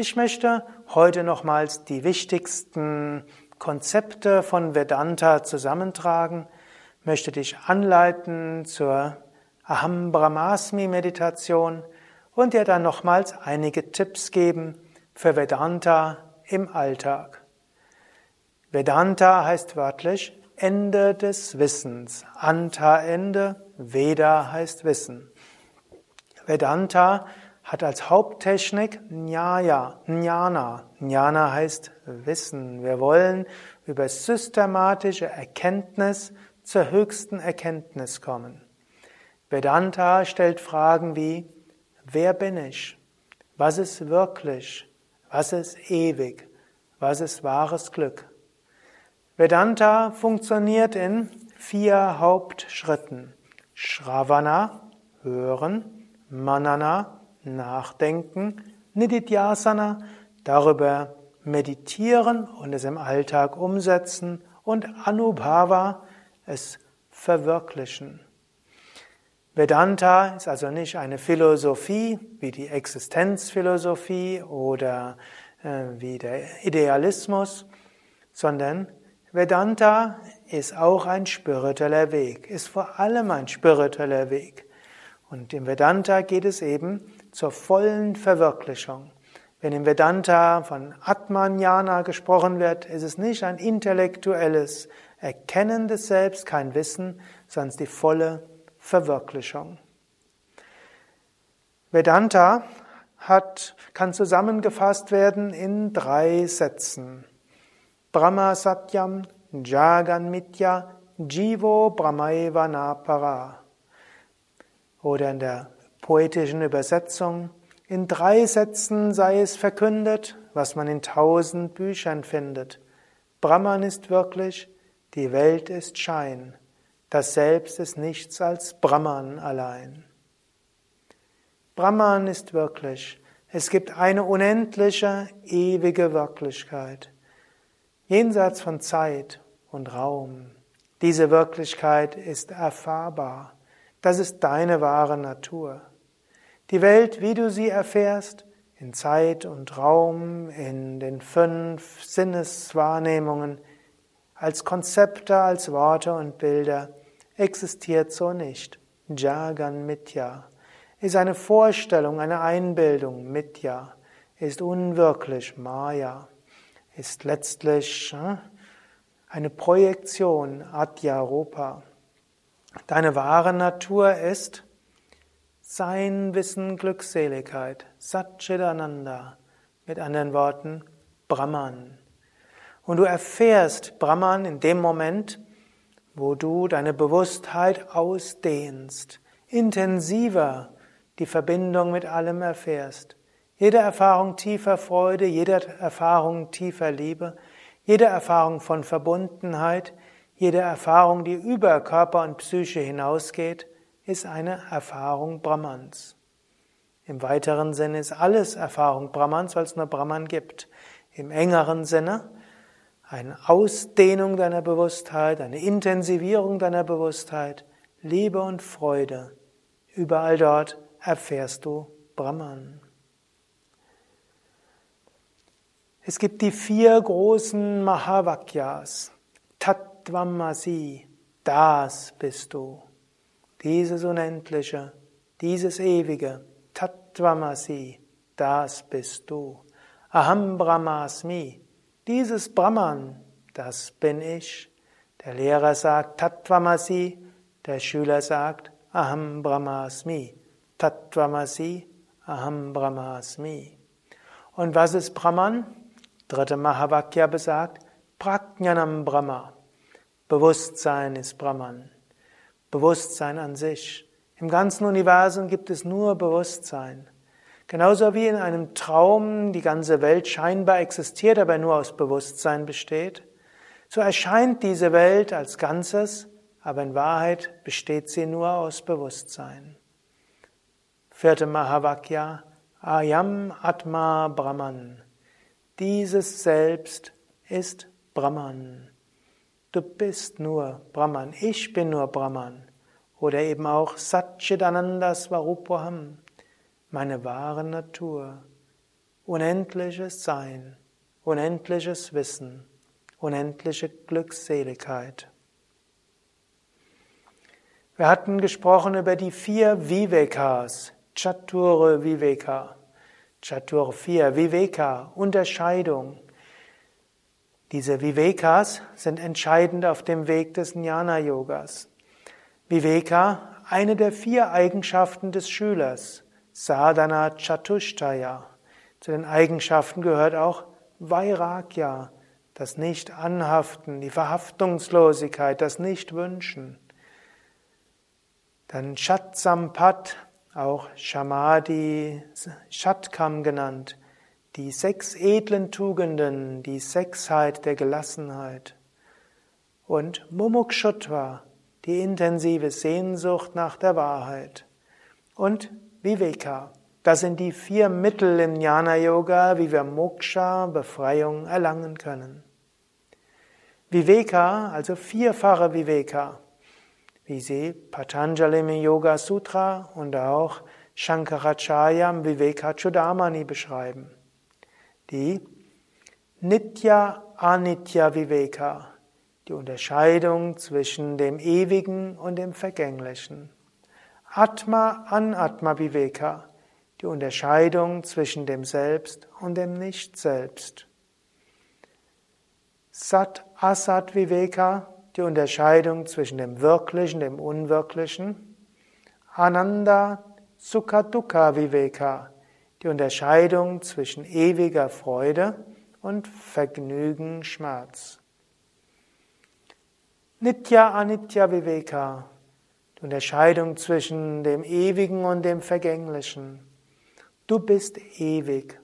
Ich möchte heute nochmals die wichtigsten Konzepte von Vedanta zusammentragen, möchte dich anleiten zur Aham Brahmasmi Meditation und dir dann nochmals einige Tipps geben für Vedanta im Alltag. Vedanta heißt wörtlich Ende des Wissens. Anta Ende, Veda heißt Wissen. Vedanta hat als Haupttechnik Nyaya, Jnana. Jnana heißt Wissen. Wir wollen über systematische Erkenntnis zur höchsten Erkenntnis kommen. Vedanta stellt Fragen wie, wer bin ich? Was ist wirklich? Was ist ewig? Was ist wahres Glück? Vedanta funktioniert in vier Hauptschritten. Shravana, hören, Manana, nachdenken, Nididhyasana, darüber meditieren und es im Alltag umsetzen und Anubhava, es verwirklichen. Vedanta ist also nicht eine Philosophie wie die Existenzphilosophie oder äh, wie der Idealismus, sondern Vedanta ist auch ein spiritueller Weg, ist vor allem ein spiritueller Weg. Und im Vedanta geht es eben zur vollen Verwirklichung. Wenn im Vedanta von Atmajnana gesprochen wird, ist es nicht ein intellektuelles Erkennen des Selbst, kein Wissen, sondern die volle Verwirklichung. Vedanta hat, kann zusammengefasst werden in drei Sätzen. Brahma Satyam, Jagan Mitya, Jivo Brahmaiva Napara. Oder in der poetischen Übersetzung, in drei Sätzen sei es verkündet, was man in tausend Büchern findet. Brahman ist wirklich, die Welt ist Schein, das Selbst ist nichts als Brahman allein. Brahman ist wirklich, es gibt eine unendliche, ewige Wirklichkeit, jenseits von Zeit und Raum. Diese Wirklichkeit ist erfahrbar. Das ist deine wahre Natur. Die Welt, wie du sie erfährst, in Zeit und Raum, in den fünf Sinneswahrnehmungen, als Konzepte, als Worte und Bilder, existiert so nicht. Jagan Mitya ist eine Vorstellung, eine Einbildung, Mitya ist unwirklich, Maya ist letztlich hm, eine Projektion, Adhyaropa. Deine wahre Natur ist sein Wissen, Glückseligkeit, Satchidananda, mit anderen Worten Brahman. Und du erfährst Brahman in dem Moment, wo du deine Bewusstheit ausdehnst, intensiver die Verbindung mit allem erfährst. Jede Erfahrung tiefer Freude, jede Erfahrung tiefer Liebe, jede Erfahrung von Verbundenheit, jede Erfahrung, die über Körper und Psyche hinausgeht, ist eine Erfahrung Brahmans. Im weiteren Sinne ist alles Erfahrung Brahmans, weil es nur Brahman gibt. Im engeren Sinne eine Ausdehnung deiner Bewusstheit, eine Intensivierung deiner Bewusstheit, Liebe und Freude. Überall dort erfährst du Brahman. Es gibt die vier großen Mahavakyas. Tattvamasi, das bist du. Dieses Unendliche, dieses Ewige, Tattvamasi, das bist du. Aham Brahmasmi, dieses Brahman, das bin ich. Der Lehrer sagt Tattvamasi, der Schüler sagt Aham Brahmasmi. Tattvamasi, Aham Brahmasmi. Und was ist Brahman? Dritte Mahavakya besagt Prajnanam Brahma. Bewusstsein ist Brahman. Bewusstsein an sich. Im ganzen Universum gibt es nur Bewusstsein. Genauso wie in einem Traum die ganze Welt scheinbar existiert, aber nur aus Bewusstsein besteht, so erscheint diese Welt als Ganzes, aber in Wahrheit besteht sie nur aus Bewusstsein. Vierte Mahavakya, Ayam Atma Brahman. Dieses Selbst ist Brahman. Du bist nur Brahman, ich bin nur Brahman. Oder eben auch Satchidananda Svarupaham, meine wahre Natur, unendliches Sein, unendliches Wissen, unendliche Glückseligkeit. Wir hatten gesprochen über die vier Vivekas, Chatur Viveka, Chatur vier, Viveka, Unterscheidung. Diese Vivekas sind entscheidend auf dem Weg des Jnana-Yogas. Viveka, eine der vier Eigenschaften des Schülers, Sadhana Chatushtaya. Zu den Eigenschaften gehört auch Vairagya, das Nicht-Anhaften, die Verhaftungslosigkeit, das Nicht-Wünschen. Dann Shatsampat, auch Shamadi, Shatkam genannt, die sechs edlen Tugenden, die Sechsheit der Gelassenheit. Und Mumukshutva, die intensive Sehnsucht nach der Wahrheit. Und Viveka, das sind die vier Mittel im Jnana Yoga, wie wir Moksha, Befreiung erlangen können. Viveka, also vierfache Viveka wie sie Patanjali im Yoga Sutra und auch Shankaracharya im Vivekachudamani beschreiben. Die Nitya Anitya Viveka, die Unterscheidung zwischen dem Ewigen und dem Vergänglichen. Atma Anatma Viveka, die Unterscheidung zwischen dem Selbst und dem Nicht-Selbst. Sat Asat Viveka, die Unterscheidung zwischen dem Wirklichen, dem Unwirklichen. Ananda Sukha Dukkha Viveka, die Unterscheidung zwischen ewiger Freude und Vergnügen, Schmerz. Nitya Anitya Viveka, die Unterscheidung zwischen dem Ewigen und dem Vergänglichen. Du bist ewig.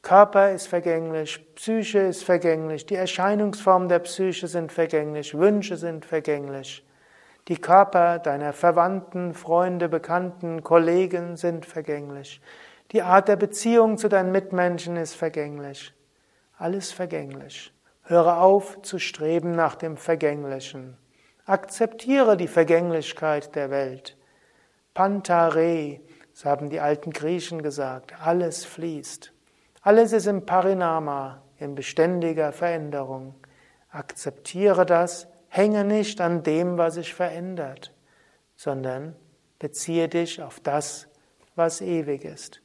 Körper ist vergänglich, Psyche ist vergänglich, die Erscheinungsformen der Psyche sind vergänglich, Wünsche sind vergänglich. Die Körper deiner Verwandten, Freunde, Bekannten, Kollegen sind vergänglich. Die Art der Beziehung zu deinen Mitmenschen ist vergänglich. Alles vergänglich. Höre auf zu streben nach dem Vergänglichen. Akzeptiere die Vergänglichkeit der Welt. Pantare, so haben die alten Griechen gesagt, alles fließt. Alles ist im Parinama, in beständiger Veränderung. Akzeptiere das, hänge nicht an dem, was sich verändert, sondern beziehe dich auf das, was ewig ist.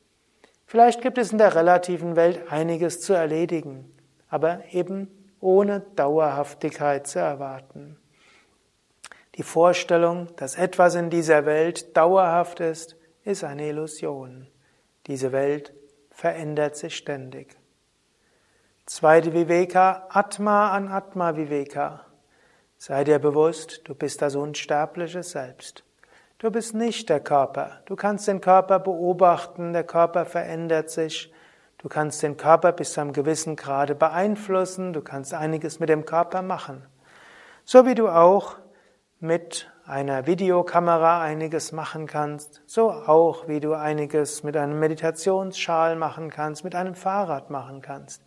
Vielleicht gibt es in der relativen Welt einiges zu erledigen, aber eben ohne Dauerhaftigkeit zu erwarten. Die Vorstellung, dass etwas in dieser Welt dauerhaft ist, ist eine Illusion. Diese Welt verändert sich ständig. Zweite Viveka, Atma an Atma Viveka. Sei dir bewusst, du bist das unsterbliche Selbst. Du bist nicht der Körper. Du kannst den Körper beobachten, der Körper verändert sich. Du kannst den Körper bis zu einem gewissen Grade beeinflussen, du kannst einiges mit dem Körper machen. So wie du auch mit einer Videokamera einiges machen kannst, so auch wie du einiges mit einem Meditationsschal machen kannst, mit einem Fahrrad machen kannst.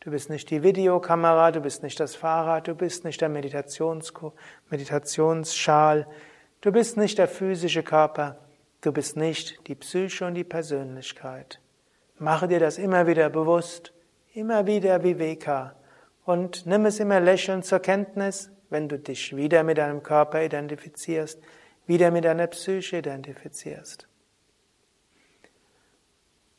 Du bist nicht die Videokamera, du bist nicht das Fahrrad, du bist nicht der Meditations Meditationsschal, du bist nicht der physische Körper, du bist nicht die Psyche und die Persönlichkeit. Mache dir das immer wieder bewusst, immer wieder Viveka und nimm es immer lächelnd zur Kenntnis, wenn du dich wieder mit deinem Körper identifizierst, wieder mit deiner Psyche identifizierst.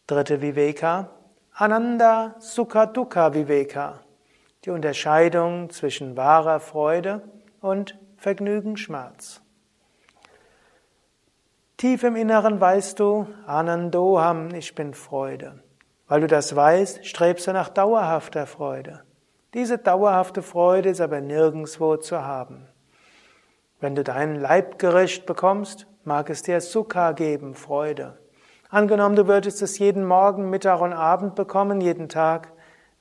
Dritte Viveka, Ananda Sukha Dukkha Viveka, die Unterscheidung zwischen wahrer Freude und Vergnügen, Schmerz. Tief im Inneren weißt du, Anandoham, ich bin Freude. Weil du das weißt, strebst du nach dauerhafter Freude. Diese dauerhafte Freude ist aber nirgendswo zu haben. Wenn du dein Leibgericht bekommst, mag es dir Sukha geben, Freude. Angenommen, du würdest es jeden Morgen, Mittag und Abend bekommen, jeden Tag,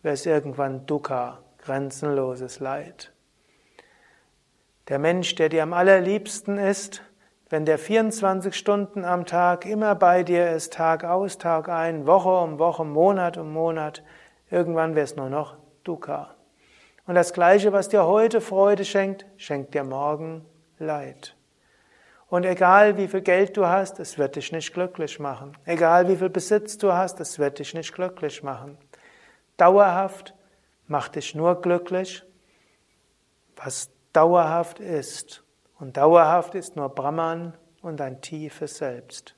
wäre es irgendwann Dukkha, grenzenloses Leid. Der Mensch, der dir am allerliebsten ist, wenn der 24 Stunden am Tag immer bei dir ist, Tag aus, Tag ein, Woche um Woche, Monat um Monat, irgendwann wäre es nur noch Dukkha. Und das Gleiche, was dir heute Freude schenkt, schenkt dir morgen Leid. Und egal wie viel Geld du hast, es wird dich nicht glücklich machen. Egal wie viel Besitz du hast, es wird dich nicht glücklich machen. Dauerhaft macht dich nur glücklich, was dauerhaft ist. Und dauerhaft ist nur Brahman und ein tiefes Selbst.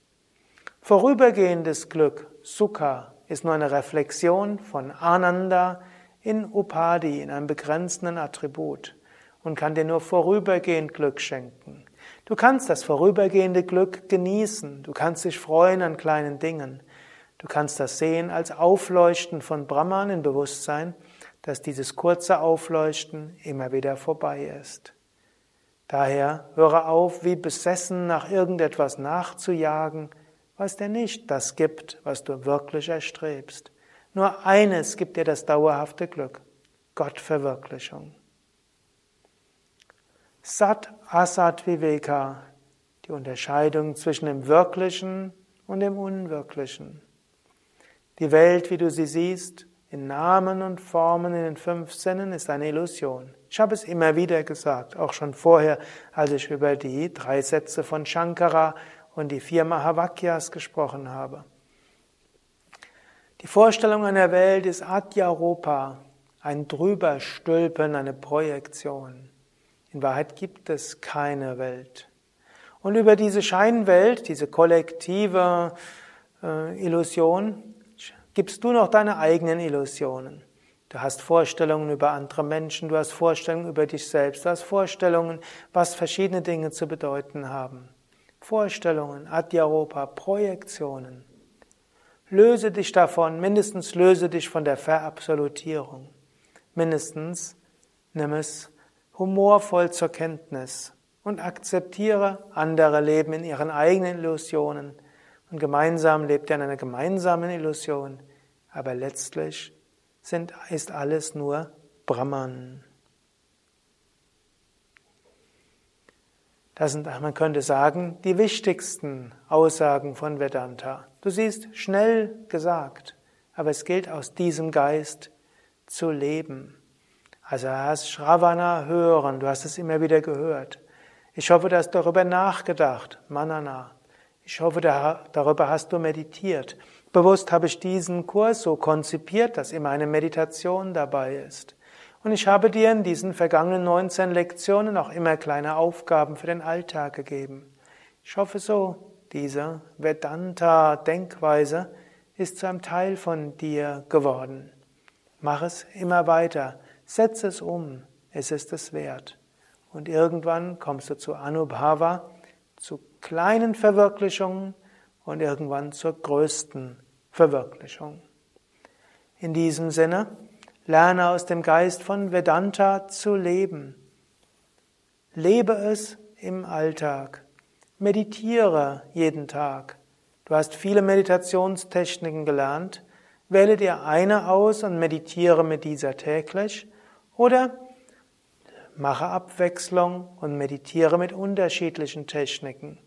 Vorübergehendes Glück, Sukha, ist nur eine Reflexion von Ananda in Upadi, in einem begrenzenden Attribut und kann dir nur vorübergehend Glück schenken. Du kannst das vorübergehende Glück genießen, du kannst dich freuen an kleinen Dingen, du kannst das sehen als Aufleuchten von Brahman in Bewusstsein, dass dieses kurze Aufleuchten immer wieder vorbei ist. Daher höre auf, wie besessen nach irgendetwas nachzujagen, was dir nicht das gibt, was du wirklich erstrebst. Nur eines gibt dir das dauerhafte Glück, Gottverwirklichung. Sat Asat Viveka, die Unterscheidung zwischen dem Wirklichen und dem Unwirklichen. Die Welt, wie du sie siehst, in Namen und Formen in den fünf Sinnen, ist eine Illusion. Ich habe es immer wieder gesagt, auch schon vorher, als ich über die drei Sätze von Shankara und die vier Mahavakyas gesprochen habe. Die Vorstellung einer Welt ist Adyaropa, ein Drüberstülpen, eine Projektion. In Wahrheit gibt es keine Welt. Und über diese Scheinwelt, diese kollektive äh, Illusion, gibst du noch deine eigenen Illusionen. Du hast Vorstellungen über andere Menschen, du hast Vorstellungen über dich selbst, du hast Vorstellungen, was verschiedene Dinge zu bedeuten haben. Vorstellungen, Adyaropa, Projektionen. Löse dich davon, mindestens löse dich von der Verabsolutierung. Mindestens nimm es humorvoll zur Kenntnis und akzeptiere, andere leben in ihren eigenen Illusionen und gemeinsam lebt ihr in einer gemeinsamen Illusion, aber letztlich sind, ist alles nur Brahman. Das sind, man könnte sagen, die wichtigsten Aussagen von Vedanta. Du siehst, schnell gesagt, aber es gilt aus diesem Geist zu leben. Also erst Shravana hören, du hast es immer wieder gehört. Ich hoffe, du hast darüber nachgedacht, Manana. Ich hoffe, darüber hast du meditiert. Bewusst habe ich diesen Kurs so konzipiert, dass immer eine Meditation dabei ist. Und ich habe dir in diesen vergangenen 19 Lektionen auch immer kleine Aufgaben für den Alltag gegeben. Ich hoffe so, diese Vedanta-Denkweise ist zu einem Teil von dir geworden. Mach es immer weiter, setze es um, es ist es wert. Und irgendwann kommst du zu Anubhava, zu kleinen Verwirklichungen und irgendwann zur größten Verwirklichung. In diesem Sinne, Lerne aus dem Geist von Vedanta zu leben. Lebe es im Alltag. Meditiere jeden Tag. Du hast viele Meditationstechniken gelernt. Wähle dir eine aus und meditiere mit dieser täglich. Oder mache Abwechslung und meditiere mit unterschiedlichen Techniken.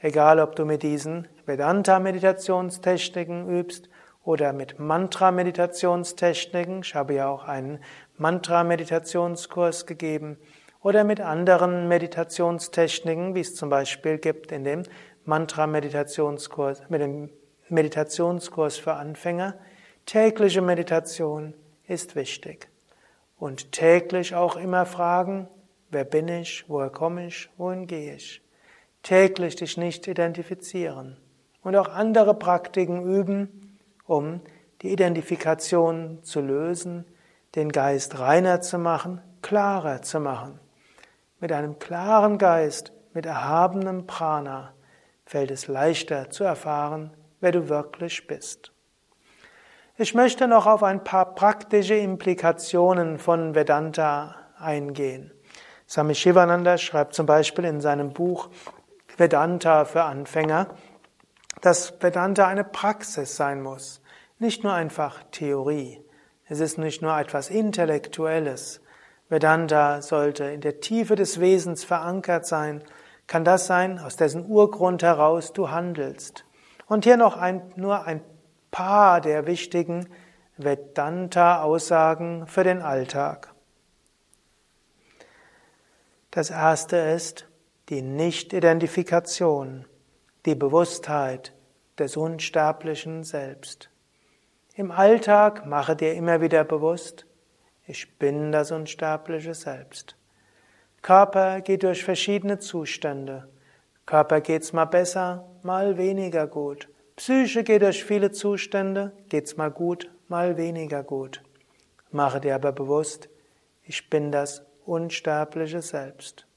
Egal, ob du mit diesen Vedanta-Meditationstechniken übst oder mit Mantra-Meditationstechniken. Ich habe ja auch einen Mantra-Meditationskurs gegeben. Oder mit anderen Meditationstechniken, wie es zum Beispiel gibt in dem Mantra-Meditationskurs, mit dem Meditationskurs für Anfänger. Tägliche Meditation ist wichtig. Und täglich auch immer fragen, wer bin ich, woher komme ich, wohin gehe ich. Täglich dich nicht identifizieren. Und auch andere Praktiken üben, um die Identifikation zu lösen, den Geist reiner zu machen, klarer zu machen. Mit einem klaren Geist, mit erhabenem Prana fällt es leichter zu erfahren, wer du wirklich bist. Ich möchte noch auf ein paar praktische Implikationen von Vedanta eingehen. Swami Shivananda schreibt zum Beispiel in seinem Buch Vedanta für Anfänger, dass Vedanta eine Praxis sein muss, nicht nur einfach Theorie. Es ist nicht nur etwas Intellektuelles. Vedanta sollte in der Tiefe des Wesens verankert sein. Kann das sein, aus dessen Urgrund heraus du handelst? Und hier noch ein, nur ein paar der wichtigen Vedanta-Aussagen für den Alltag. Das erste ist, die Nicht-Identifikation, die Bewusstheit des unsterblichen Selbst. Im Alltag mache dir immer wieder bewusst, ich bin das unsterbliche Selbst. Körper geht durch verschiedene Zustände. Körper geht's mal besser, mal weniger gut. Psyche geht durch viele Zustände, geht's mal gut, mal weniger gut. Mache dir aber bewusst, ich bin das unsterbliche Selbst.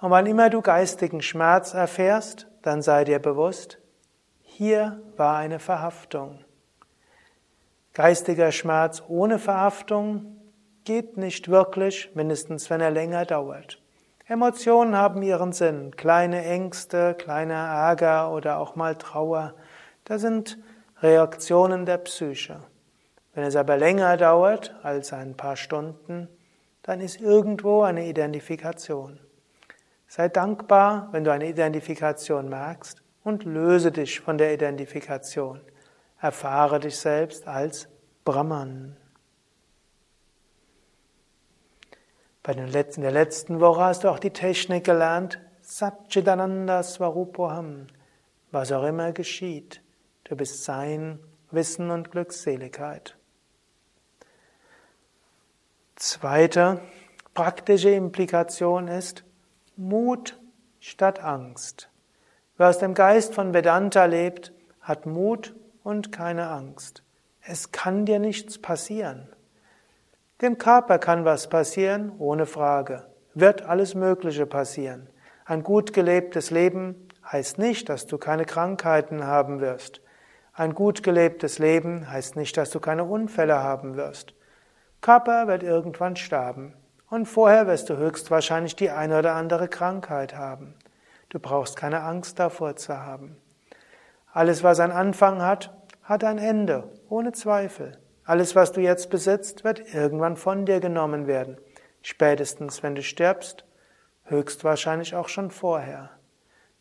Und wann immer du geistigen Schmerz erfährst, dann sei dir bewusst, hier war eine Verhaftung. Geistiger Schmerz ohne Verhaftung geht nicht wirklich, mindestens wenn er länger dauert. Emotionen haben ihren Sinn. Kleine Ängste, kleiner Ärger oder auch mal Trauer. Das sind Reaktionen der Psyche. Wenn es aber länger dauert als ein paar Stunden, dann ist irgendwo eine Identifikation. Sei dankbar, wenn du eine Identifikation merkst und löse dich von der Identifikation. Erfahre dich selbst als Brahman. Bei den letzten, der letzten Woche hast du auch die Technik gelernt, Satchitananda Swarupoham, was auch immer geschieht. Du bist Sein, Wissen und Glückseligkeit. Zweite praktische Implikation ist Mut statt Angst. Wer aus dem Geist von Vedanta lebt, hat Mut und keine Angst. Es kann dir nichts passieren. Dem Körper kann was passieren, ohne Frage. Wird alles Mögliche passieren. Ein gut gelebtes Leben heißt nicht, dass du keine Krankheiten haben wirst. Ein gut gelebtes Leben heißt nicht, dass du keine Unfälle haben wirst. Körper wird irgendwann sterben. Und vorher wirst du höchstwahrscheinlich die eine oder andere Krankheit haben. Du brauchst keine Angst davor zu haben. Alles, was einen Anfang hat, hat ein Ende, ohne Zweifel. Alles, was du jetzt besitzt, wird irgendwann von dir genommen werden. Spätestens, wenn du stirbst, höchstwahrscheinlich auch schon vorher.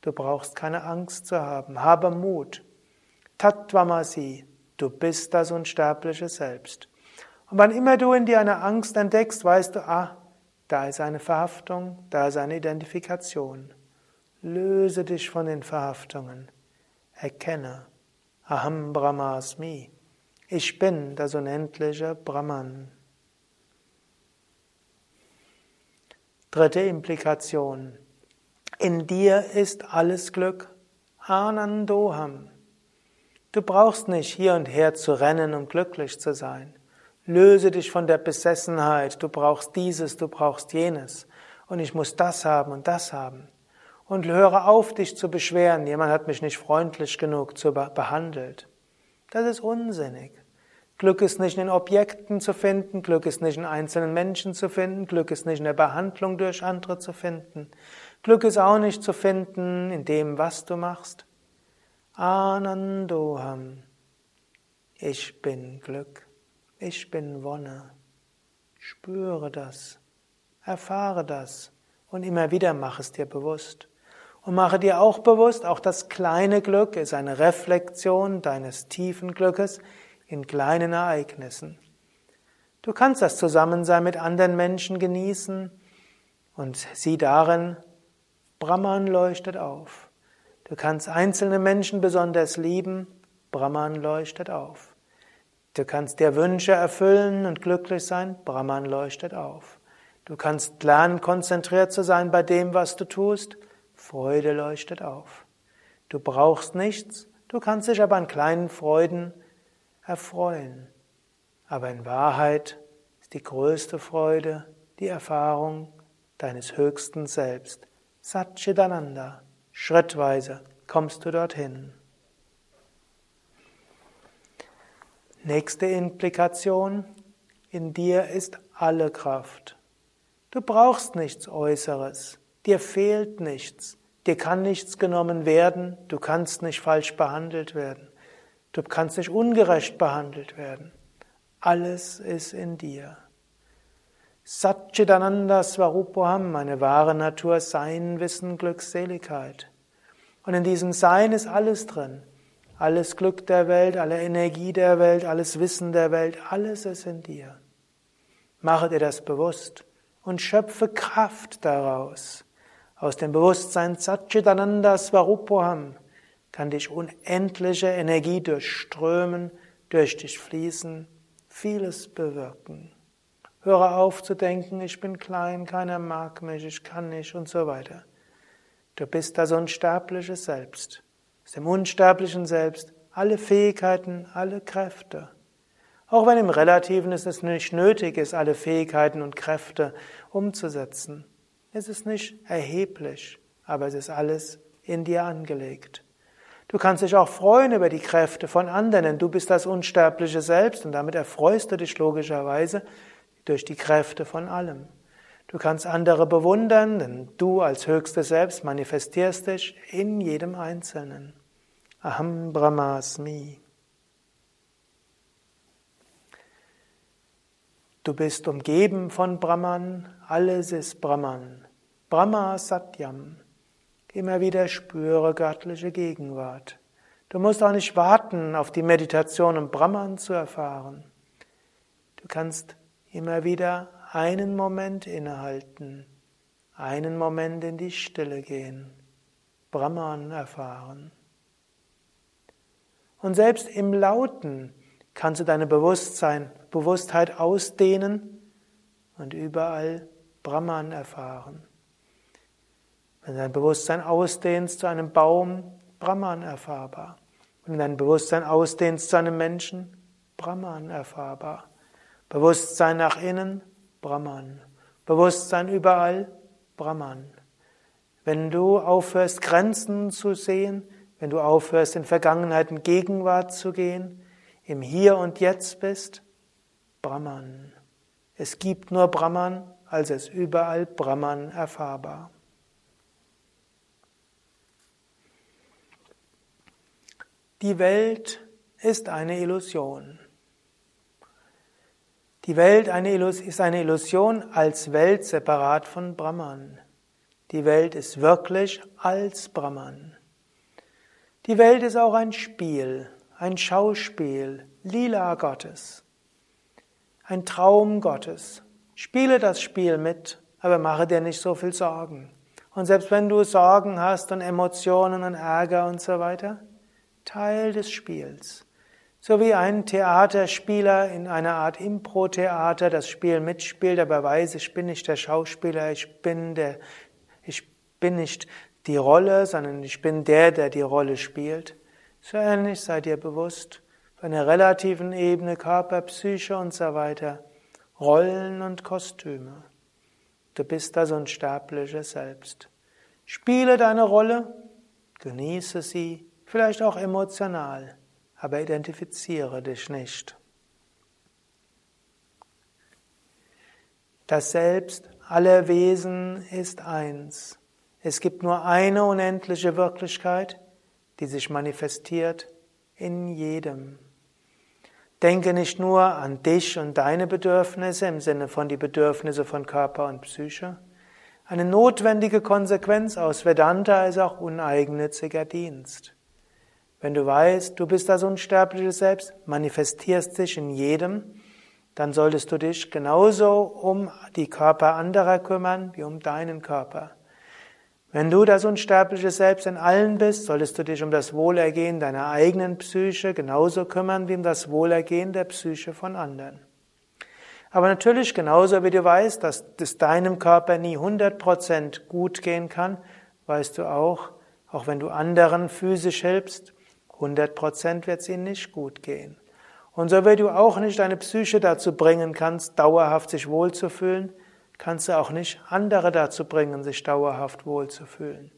Du brauchst keine Angst zu haben. Habe Mut. Tattvamasi. Du bist das unsterbliche Selbst. Und wann immer du in dir eine Angst entdeckst, weißt du, ah, da ist eine Verhaftung, da ist eine Identifikation. Löse dich von den Verhaftungen. Erkenne, Aham Brahmasmi. Ich bin das unendliche Brahman. Dritte Implikation. In dir ist alles Glück. Anandoham. Du brauchst nicht hier und her zu rennen, um glücklich zu sein. Löse dich von der Besessenheit. Du brauchst dieses, du brauchst jenes. Und ich muss das haben und das haben. Und höre auf, dich zu beschweren. Jemand hat mich nicht freundlich genug behandelt. Das ist unsinnig. Glück ist nicht in Objekten zu finden, Glück ist nicht in einzelnen Menschen zu finden, Glück ist nicht in der Behandlung durch andere zu finden. Glück ist auch nicht zu finden in dem, was du machst. Anandoham. Ich bin Glück. Ich bin Wonne. Spüre das. Erfahre das. Und immer wieder mach es dir bewusst. Und mache dir auch bewusst, auch das kleine Glück ist eine Reflexion deines tiefen Glückes in kleinen Ereignissen. Du kannst das Zusammensein mit anderen Menschen genießen und sieh darin, Brahman leuchtet auf. Du kannst einzelne Menschen besonders lieben, Brahman leuchtet auf. Du kannst dir Wünsche erfüllen und glücklich sein, Brahman leuchtet auf. Du kannst lernen, konzentriert zu sein bei dem, was du tust, Freude leuchtet auf. Du brauchst nichts, du kannst dich aber an kleinen Freuden erfreuen. Aber in Wahrheit ist die größte Freude die Erfahrung deines höchsten Selbst. Satchitananda. Schrittweise kommst du dorthin. Nächste Implikation. In dir ist alle Kraft. Du brauchst nichts Äußeres. Dir fehlt nichts. Dir kann nichts genommen werden. Du kannst nicht falsch behandelt werden. Du kannst nicht ungerecht behandelt werden. Alles ist in dir. Satchitananda Swarupoham, meine wahre Natur, Sein, Wissen, Glückseligkeit. Und in diesem Sein ist alles drin. Alles Glück der Welt, alle Energie der Welt, alles Wissen der Welt, alles ist in dir. Mache dir das bewusst und schöpfe Kraft daraus. Aus dem Bewusstsein Satchitananda Svarupoham kann dich unendliche Energie durchströmen, durch dich fließen, vieles bewirken. Höre auf zu denken, ich bin klein, keiner mag mich, ich kann nicht und so weiter. Du bist das unsterbliche Selbst. Aus dem unsterblichen Selbst alle Fähigkeiten, alle Kräfte. Auch wenn im Relativen es nicht nötig ist, alle Fähigkeiten und Kräfte umzusetzen. Es ist nicht erheblich, aber es ist alles in dir angelegt. Du kannst dich auch freuen über die Kräfte von anderen, denn du bist das unsterbliche Selbst und damit erfreust du dich logischerweise durch die Kräfte von allem. Du kannst andere bewundern, denn du als höchstes Selbst manifestierst dich in jedem Einzelnen. Aham Brahmasmi. Du bist umgeben von Brahman, alles ist Brahman. Brahma Satyam. Immer wieder spüre göttliche Gegenwart. Du musst auch nicht warten auf die Meditation, um Brahman zu erfahren. Du kannst immer wieder einen Moment innehalten, einen Moment in die Stille gehen, Brahman erfahren. Und selbst im Lauten kannst du deine Bewusstsein, Bewusstheit ausdehnen und überall Brahman erfahren. Wenn du dein Bewusstsein ausdehnst zu einem Baum, Brahman erfahrbar. Wenn du dein Bewusstsein ausdehnst zu einem Menschen, Brahman erfahrbar. Bewusstsein nach innen, Brahman. Bewusstsein überall, Brahman. Wenn du aufhörst, Grenzen zu sehen, wenn du aufhörst, in Vergangenheit und Gegenwart zu gehen, im Hier und Jetzt bist, Brahman. Es gibt nur Brahman, also ist überall Brahman erfahrbar. Die Welt ist eine Illusion. Die Welt ist eine Illusion als Welt separat von Brahman. Die Welt ist wirklich als Brahman. Die Welt ist auch ein Spiel, ein Schauspiel, Lila Gottes, ein Traum Gottes. Spiele das Spiel mit, aber mache dir nicht so viel Sorgen. Und selbst wenn du Sorgen hast und Emotionen und Ärger und so weiter, Teil des Spiels. So wie ein Theaterspieler in einer Art Impro-Theater das Spiel mitspielt, aber weiß, ich bin nicht der Schauspieler, ich bin der, ich bin nicht die Rolle, sondern ich bin der, der die Rolle spielt. So ähnlich seid ihr bewusst, auf einer relativen Ebene Körper, Psyche und so weiter, Rollen und Kostüme. Du bist das unsterbliche Selbst. Spiele deine Rolle, genieße sie, vielleicht auch emotional aber identifiziere dich nicht. Das Selbst aller Wesen ist eins. Es gibt nur eine unendliche Wirklichkeit, die sich manifestiert in jedem. Denke nicht nur an dich und deine Bedürfnisse im Sinne von die Bedürfnisse von Körper und Psyche. Eine notwendige Konsequenz aus Vedanta ist auch uneigennütziger Dienst. Wenn du weißt, du bist das unsterbliche Selbst, manifestierst dich in jedem, dann solltest du dich genauso um die Körper anderer kümmern wie um deinen Körper. Wenn du das unsterbliche Selbst in allen bist, solltest du dich um das Wohlergehen deiner eigenen Psyche genauso kümmern wie um das Wohlergehen der Psyche von anderen. Aber natürlich genauso wie du weißt, dass es deinem Körper nie 100% gut gehen kann, weißt du auch, auch wenn du anderen physisch hilfst, 100 Prozent wird es ihnen nicht gut gehen. Und so wie du auch nicht deine Psyche dazu bringen kannst, dauerhaft sich wohlzufühlen, kannst du auch nicht andere dazu bringen, sich dauerhaft wohlzufühlen.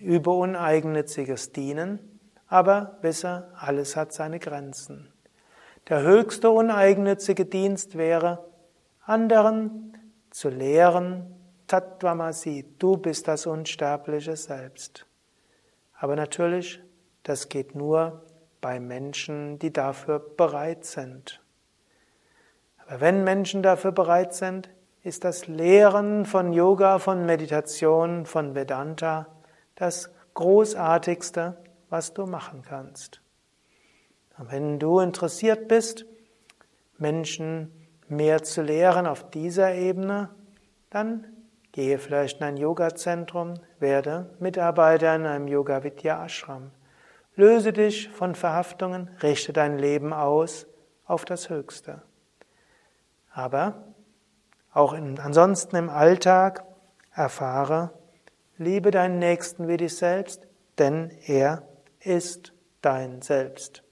Übe uneigennütziges Dienen, aber wisse, alles hat seine Grenzen. Der höchste uneigennützige Dienst wäre, anderen zu lehren, Tattvamasi, du bist das unsterbliche Selbst. Aber natürlich das geht nur bei Menschen, die dafür bereit sind. Aber wenn Menschen dafür bereit sind, ist das Lehren von Yoga, von Meditation, von Vedanta das Großartigste, was du machen kannst. Und wenn du interessiert bist, Menschen mehr zu lehren auf dieser Ebene, dann Gehe vielleicht in ein Yoga-Zentrum, werde Mitarbeiter in einem Yoga-Vidya-Ashram. Löse dich von Verhaftungen, richte dein Leben aus auf das Höchste. Aber auch in, ansonsten im Alltag erfahre, liebe deinen Nächsten wie dich selbst, denn er ist dein Selbst.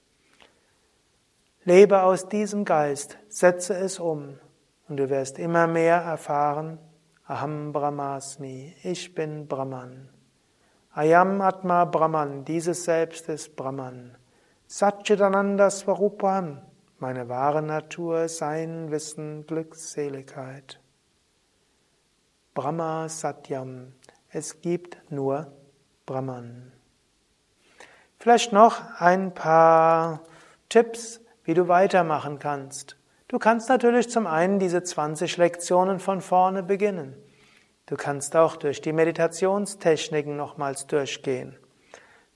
Lebe aus diesem Geist, setze es um und du wirst immer mehr erfahren, Aham Brahmasmi, ich bin Brahman. Ayam Atma Brahman, dieses Selbst ist Brahman. Satchitananda Swarupam, meine wahre Natur, Sein, Wissen, Glückseligkeit. Brahma Satyam, es gibt nur Brahman. Vielleicht noch ein paar Tipps, wie du weitermachen kannst. Du kannst natürlich zum einen diese 20 Lektionen von vorne beginnen. Du kannst auch durch die Meditationstechniken nochmals durchgehen.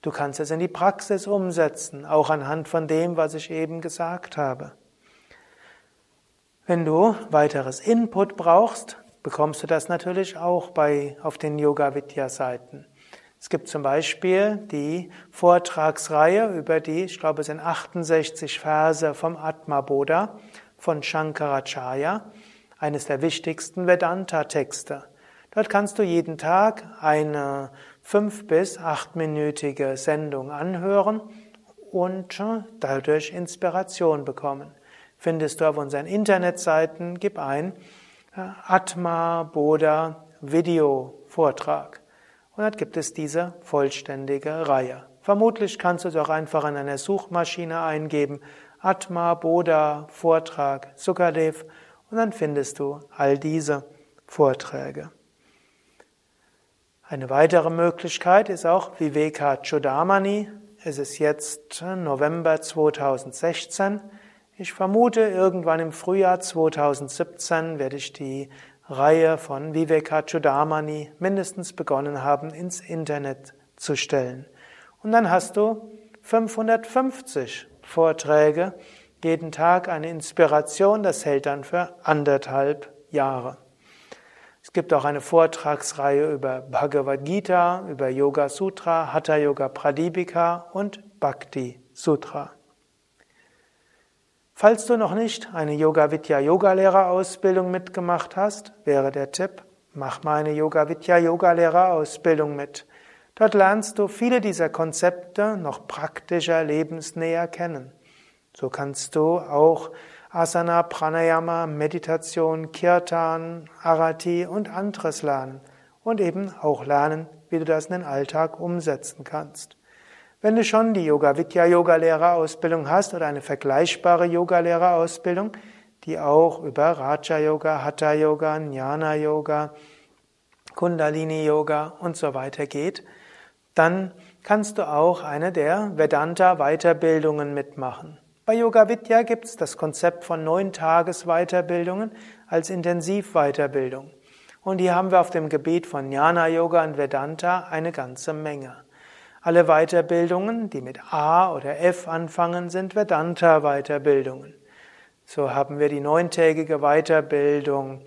Du kannst es in die Praxis umsetzen, auch anhand von dem, was ich eben gesagt habe. Wenn du weiteres Input brauchst, bekommst du das natürlich auch bei, auf den Yoga Vidya Seiten. Es gibt zum Beispiel die Vortragsreihe über die, ich glaube, es sind 68 Verse vom Atma Bodha von Shankaracharya, eines der wichtigsten Vedanta-Texte. Dort kannst du jeden Tag eine fünf- bis achtminütige Sendung anhören und dadurch Inspiration bekommen. Findest du auf unseren Internetseiten, gib ein Atma Bodha Video Vortrag. Und dort gibt es diese vollständige Reihe. Vermutlich kannst du es auch einfach in einer Suchmaschine eingeben, Atma, Bodha, Vortrag, Sukadev und dann findest du all diese Vorträge. Eine weitere Möglichkeit ist auch Viveka Chodamani. Es ist jetzt November 2016. Ich vermute, irgendwann im Frühjahr 2017 werde ich die Reihe von Viveka Chodamani mindestens begonnen haben, ins Internet zu stellen. Und dann hast du 550 Vorträge, jeden Tag eine Inspiration, das hält dann für anderthalb Jahre. Es gibt auch eine Vortragsreihe über Bhagavad Gita, über Yoga Sutra, Hatha Yoga Pradipika und Bhakti Sutra. Falls du noch nicht eine Yoga Vidya Yogalehrerausbildung mitgemacht hast, wäre der Tipp, mach mal eine Yoga Vidya Yogalehrerausbildung mit. Dort lernst du viele dieser Konzepte noch praktischer, lebensnäher kennen. So kannst du auch Asana, Pranayama, Meditation, Kirtan, Arati und anderes lernen und eben auch lernen, wie du das in den Alltag umsetzen kannst. Wenn du schon die Yoga Vidya Yoga Lehrerausbildung hast oder eine vergleichbare Yoga Lehrerausbildung, die auch über Raja Yoga, Hatha Yoga, Jnana Yoga, Kundalini Yoga und so weiter geht, dann kannst du auch eine der Vedanta Weiterbildungen mitmachen. Bei Yoga Vidya gibt es das Konzept von neun Tages Weiterbildungen als Intensivweiterbildung. Und hier haben wir auf dem Gebiet von Jnana Yoga und Vedanta eine ganze Menge. Alle Weiterbildungen, die mit A oder F anfangen, sind Vedanta Weiterbildungen. So haben wir die neuntägige Weiterbildung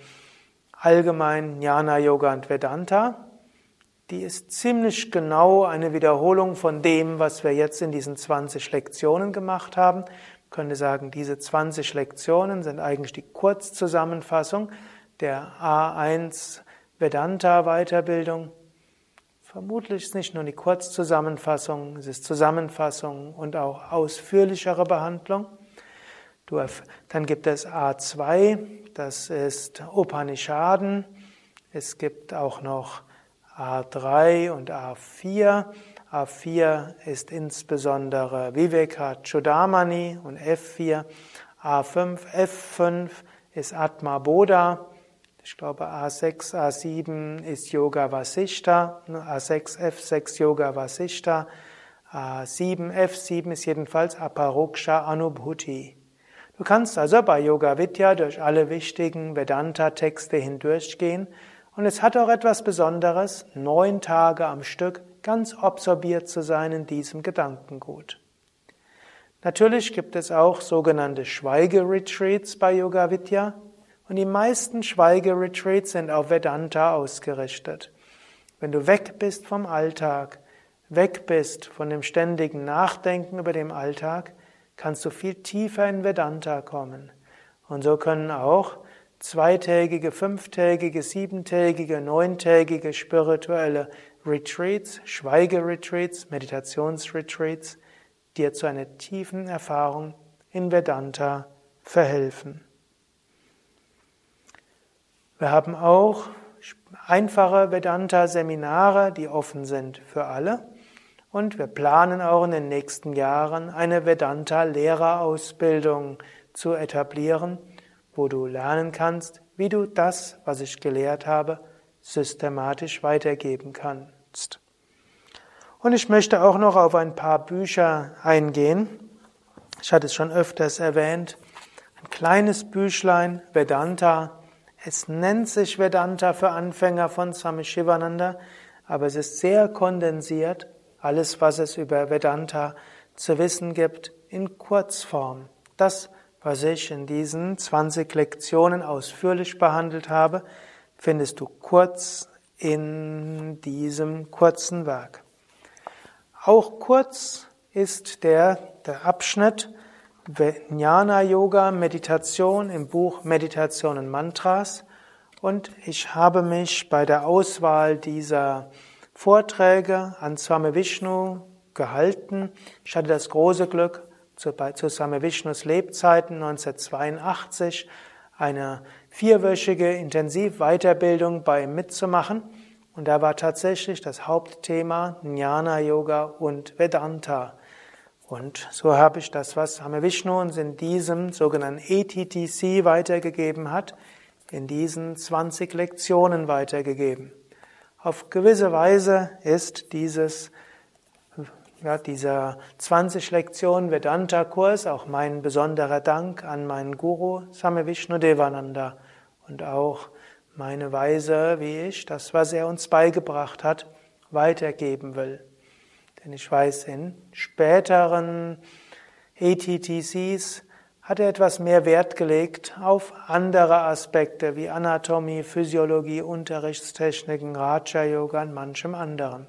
allgemein Jnana Yoga und Vedanta die ist ziemlich genau eine Wiederholung von dem, was wir jetzt in diesen 20 Lektionen gemacht haben. Ich könnte sagen, diese 20 Lektionen sind eigentlich die Kurzzusammenfassung der A1 Vedanta Weiterbildung. Vermutlich ist nicht nur die Kurzzusammenfassung, es ist Zusammenfassung und auch ausführlichere Behandlung. Dann gibt es A2, das ist Upanishaden. Es gibt auch noch A3 und A4. A4 ist insbesondere Viveka Chodamani und F4. A5, F5 ist Atma Bodha. Ich glaube A6, A7 ist Yoga Vasishta. A6, F6 Yoga Vasishta. A7, F7 ist jedenfalls Aparoksha Anubhuti. Du kannst also bei Yoga Vidya durch alle wichtigen Vedanta-Texte hindurchgehen und es hat auch etwas Besonderes, neun Tage am Stück ganz absorbiert zu sein in diesem Gedankengut. Natürlich gibt es auch sogenannte Schweigeretreats bei Yoga Vidya, Und die meisten Schweigeretreats sind auf Vedanta ausgerichtet. Wenn du weg bist vom Alltag, weg bist von dem ständigen Nachdenken über den Alltag, kannst du viel tiefer in Vedanta kommen. Und so können auch zweitägige, fünftägige, siebentägige, neuntägige spirituelle Retreats, Schweigeretreats, Meditationsretreats dir zu einer tiefen Erfahrung in Vedanta verhelfen. Wir haben auch einfache Vedanta-Seminare, die offen sind für alle. Und wir planen auch in den nächsten Jahren eine Vedanta-Lehrerausbildung zu etablieren, wo du lernen kannst, wie du das, was ich gelehrt habe, systematisch weitergeben kannst. Und ich möchte auch noch auf ein paar Bücher eingehen. Ich hatte es schon öfters erwähnt. Ein kleines Büchlein, Vedanta. Es nennt sich Vedanta für Anfänger von Swami Shivananda, aber es ist sehr kondensiert. Alles, was es über Vedanta zu wissen gibt, in Kurzform. Das, was ich in diesen 20 Lektionen ausführlich behandelt habe, findest du kurz in diesem kurzen Werk. Auch kurz ist der, der Abschnitt Jnana Yoga Meditation im Buch Meditation und Mantras und ich habe mich bei der Auswahl dieser Vorträge an Swami Vishnu gehalten. Ich hatte das große Glück, zu, Swami Vishnus Lebzeiten 1982 eine vierwöchige Intensivweiterbildung bei ihm mitzumachen. Und da war tatsächlich das Hauptthema Jnana Yoga und Vedanta. Und so habe ich das, was Hame Vishnu uns in diesem sogenannten ETTC weitergegeben hat, in diesen 20 Lektionen weitergegeben. Auf gewisse Weise ist dieses ja, dieser 20 Lektionen Vedanta-Kurs auch mein besonderer Dank an meinen Guru Same Vishnu Devananda und auch meine Weise, wie ich das, was er uns beigebracht hat, weitergeben will. Denn ich weiß, in späteren ETTCs hat er etwas mehr Wert gelegt auf andere Aspekte wie Anatomie, Physiologie, Unterrichtstechniken, Raja Yoga und manchem anderen.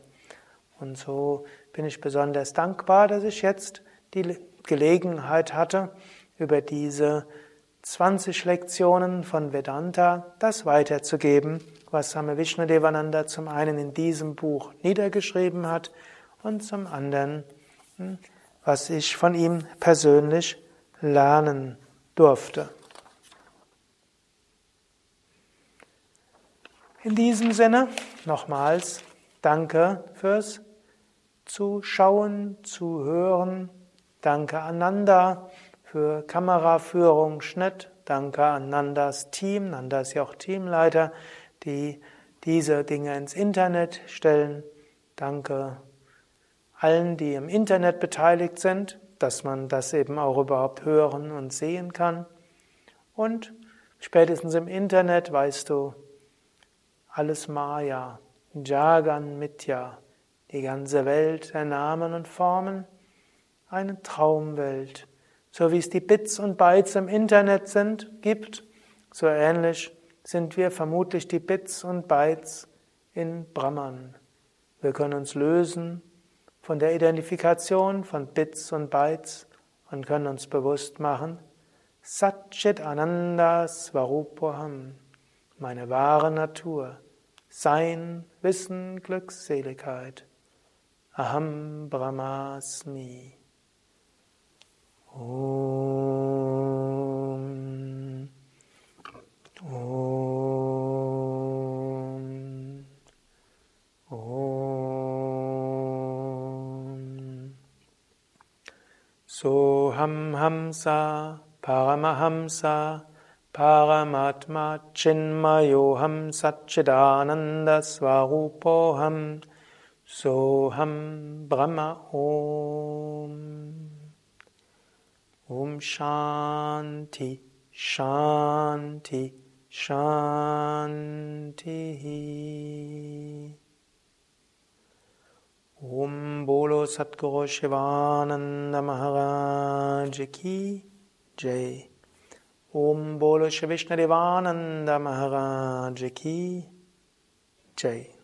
Und so bin ich besonders dankbar, dass ich jetzt die Gelegenheit hatte, über diese 20 Lektionen von Vedanta das weiterzugeben, was Same Vishnudevananda zum einen in diesem Buch niedergeschrieben hat und zum anderen, hm, was ich von ihm persönlich lernen durfte. In diesem Sinne nochmals danke fürs zu schauen, zu hören. Danke Ananda für Kameraführung, Schnitt. Danke an Nandas Team. Nanda ist ja auch Teamleiter, die diese Dinge ins Internet stellen. Danke allen, die im Internet beteiligt sind, dass man das eben auch überhaupt hören und sehen kann. Und spätestens im Internet weißt du, alles Maya, Jagan Mitya die ganze Welt der Namen und Formen, eine Traumwelt. So wie es die Bits und Bytes im Internet sind, gibt, so ähnlich sind wir vermutlich die Bits und Bytes in Brahman. Wir können uns lösen von der Identifikation von Bits und Bytes und können uns bewusst machen, Satchit Ananda Svarupoham, meine wahre Natur, Sein, Wissen, Glückseligkeit. Aham Brahmasmi. Om. Om. Om. Soham Hamsa Paramahamsa Paramatma Chinmayoham Satchidananda Swarupoham Soham Brahma Om. Om Shanti, Shanti, Shanti. Om Bolo Satguru Shivananda Maharaj Ki Jai. Om Bolo Shri Devananda Maharaj Ki Jai.